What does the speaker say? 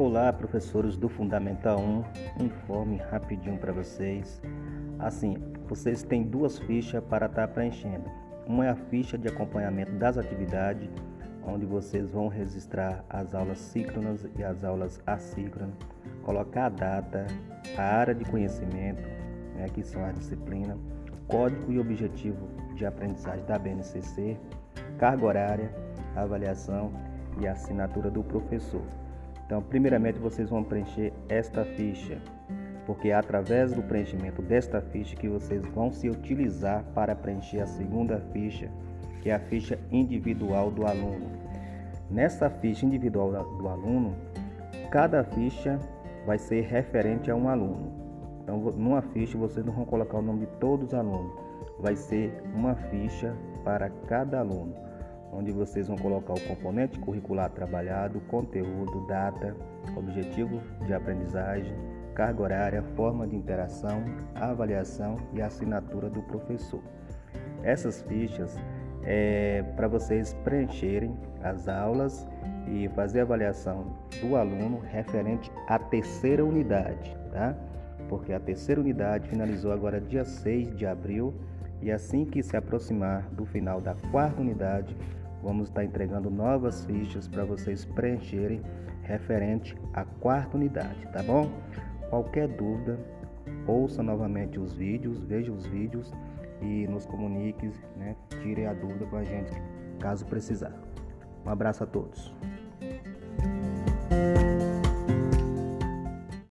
Olá, professores do Fundamental 1. Informe rapidinho para vocês. Assim, vocês têm duas fichas para estar tá preenchendo. Uma é a ficha de acompanhamento das atividades, onde vocês vão registrar as aulas síncronas e as aulas assíncronas, colocar a data, a área de conhecimento, né, que são as disciplinas, código e objetivo de aprendizagem da BNCC, carga horária, avaliação e assinatura do professor. Então, primeiramente, vocês vão preencher esta ficha, porque é através do preenchimento desta ficha que vocês vão se utilizar para preencher a segunda ficha, que é a ficha individual do aluno. Nessa ficha individual do aluno, cada ficha vai ser referente a um aluno. Então, numa ficha vocês não vão colocar o nome de todos os alunos, vai ser uma ficha para cada aluno onde vocês vão colocar o componente curricular trabalhado, conteúdo, data, objetivo de aprendizagem, carga horária, forma de interação, avaliação e assinatura do professor. Essas fichas é para vocês preencherem as aulas e fazer avaliação do aluno referente à terceira unidade, tá? Porque a terceira unidade finalizou agora dia 6 de abril e assim que se aproximar do final da quarta unidade, vamos estar entregando novas fichas para vocês preencherem referente à quarta unidade, tá bom? Qualquer dúvida, ouça novamente os vídeos, veja os vídeos e nos comunique, né? Tire a dúvida com a gente caso precisar. Um abraço a todos.